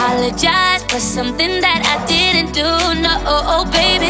apologize for something that I didn't do. No, oh, oh, baby.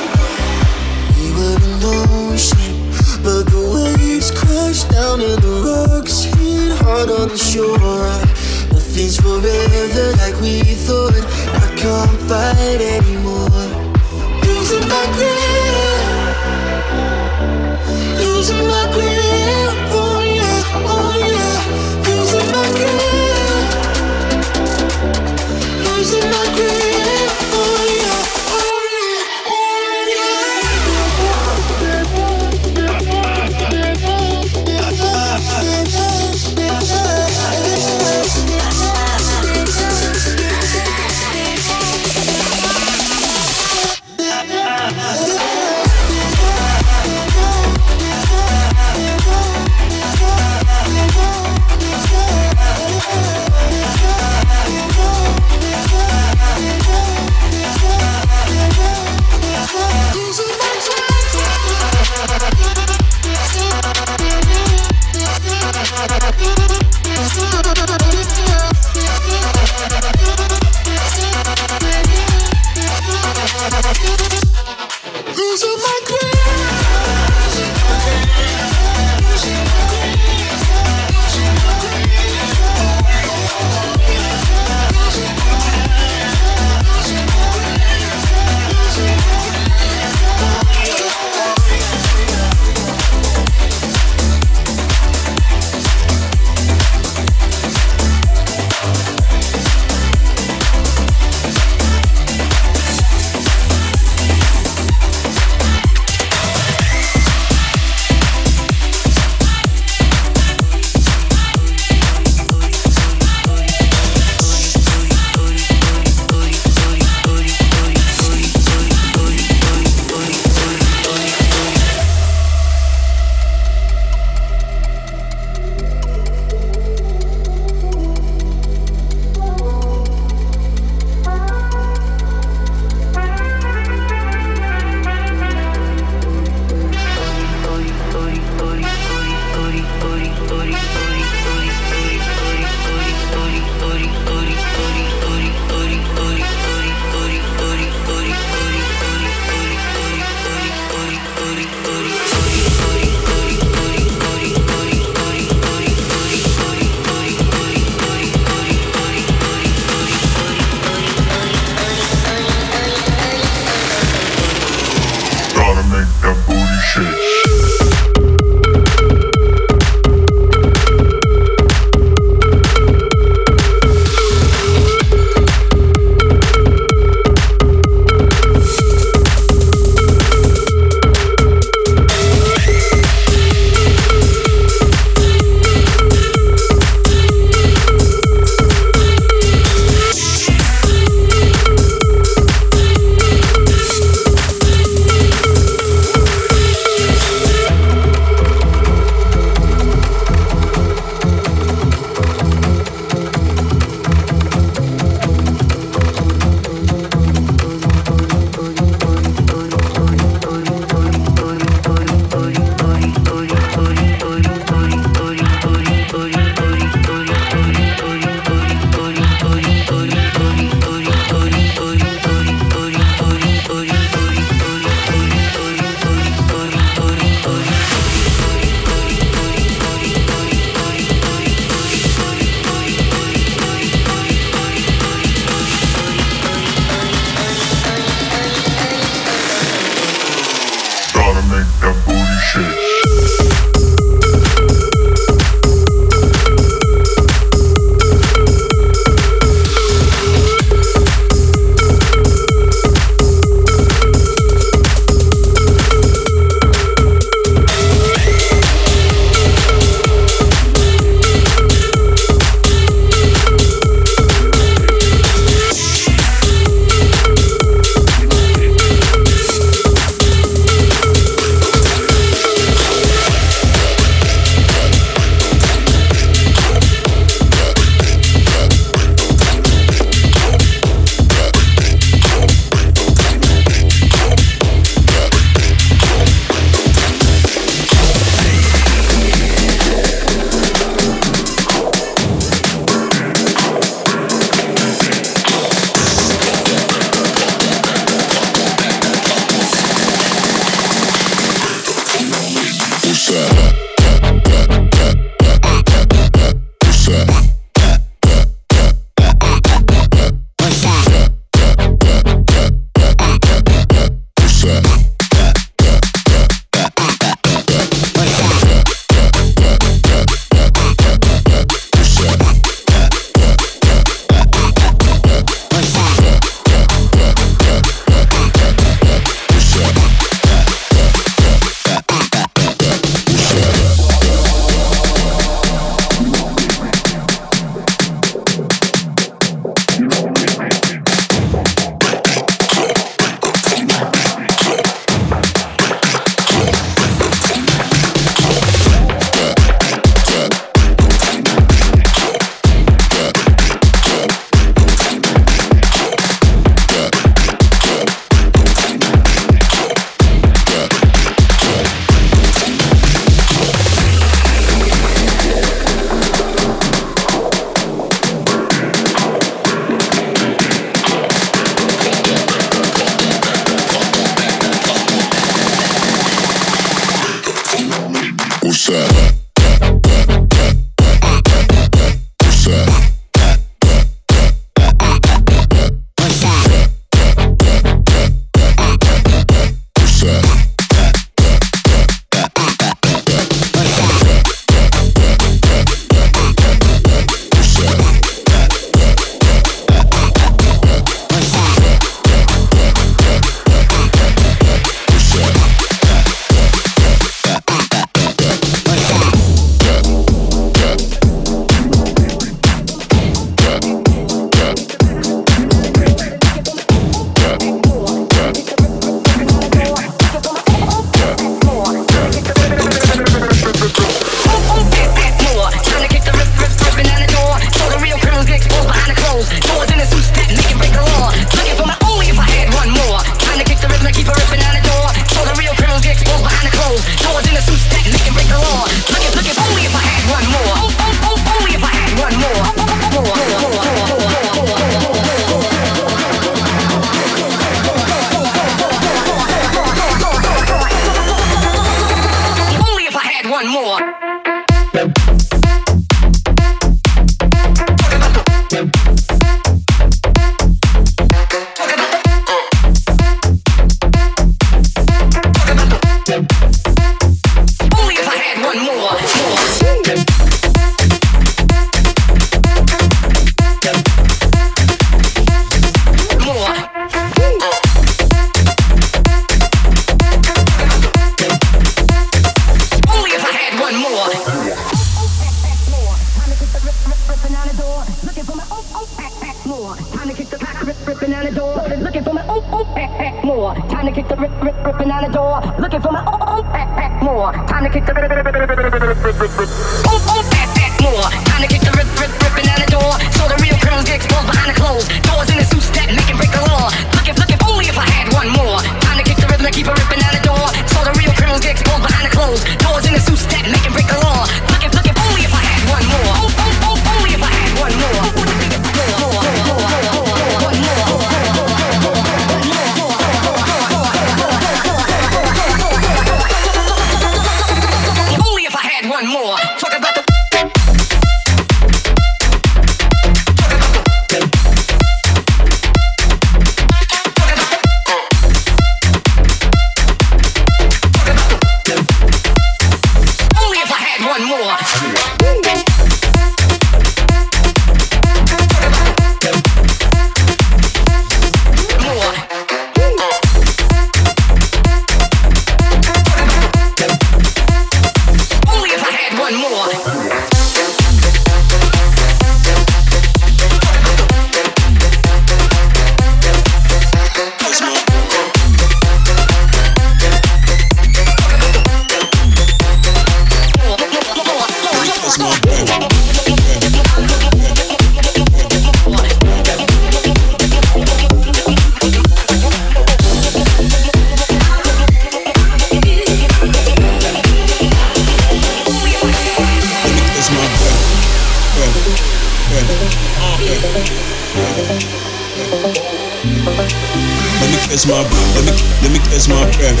my breath. Let me let me catch my breath.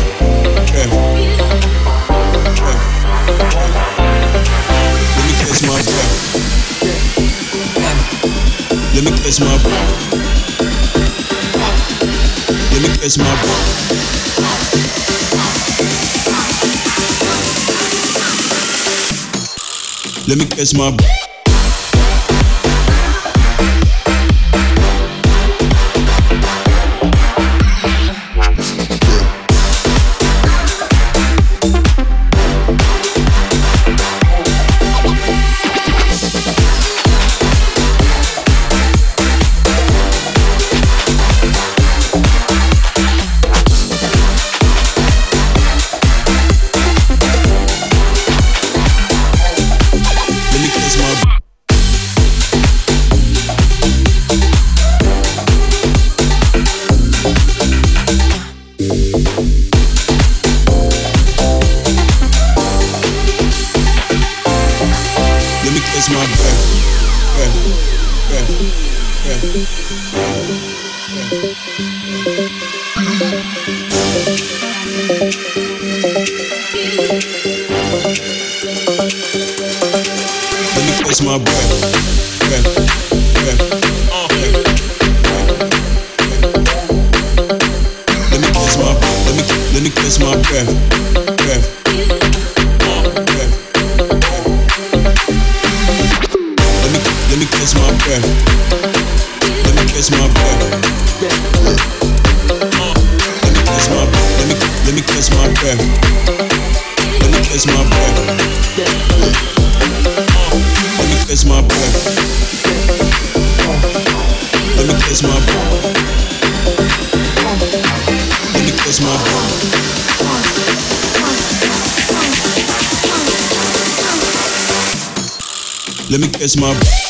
breath. breath. Let me catch my breath. Let me catch my breath. Let me catch my breath. Let me catch my breath. my. Let me kiss my. Let me kiss my. Let me kiss my. Let me kiss my back.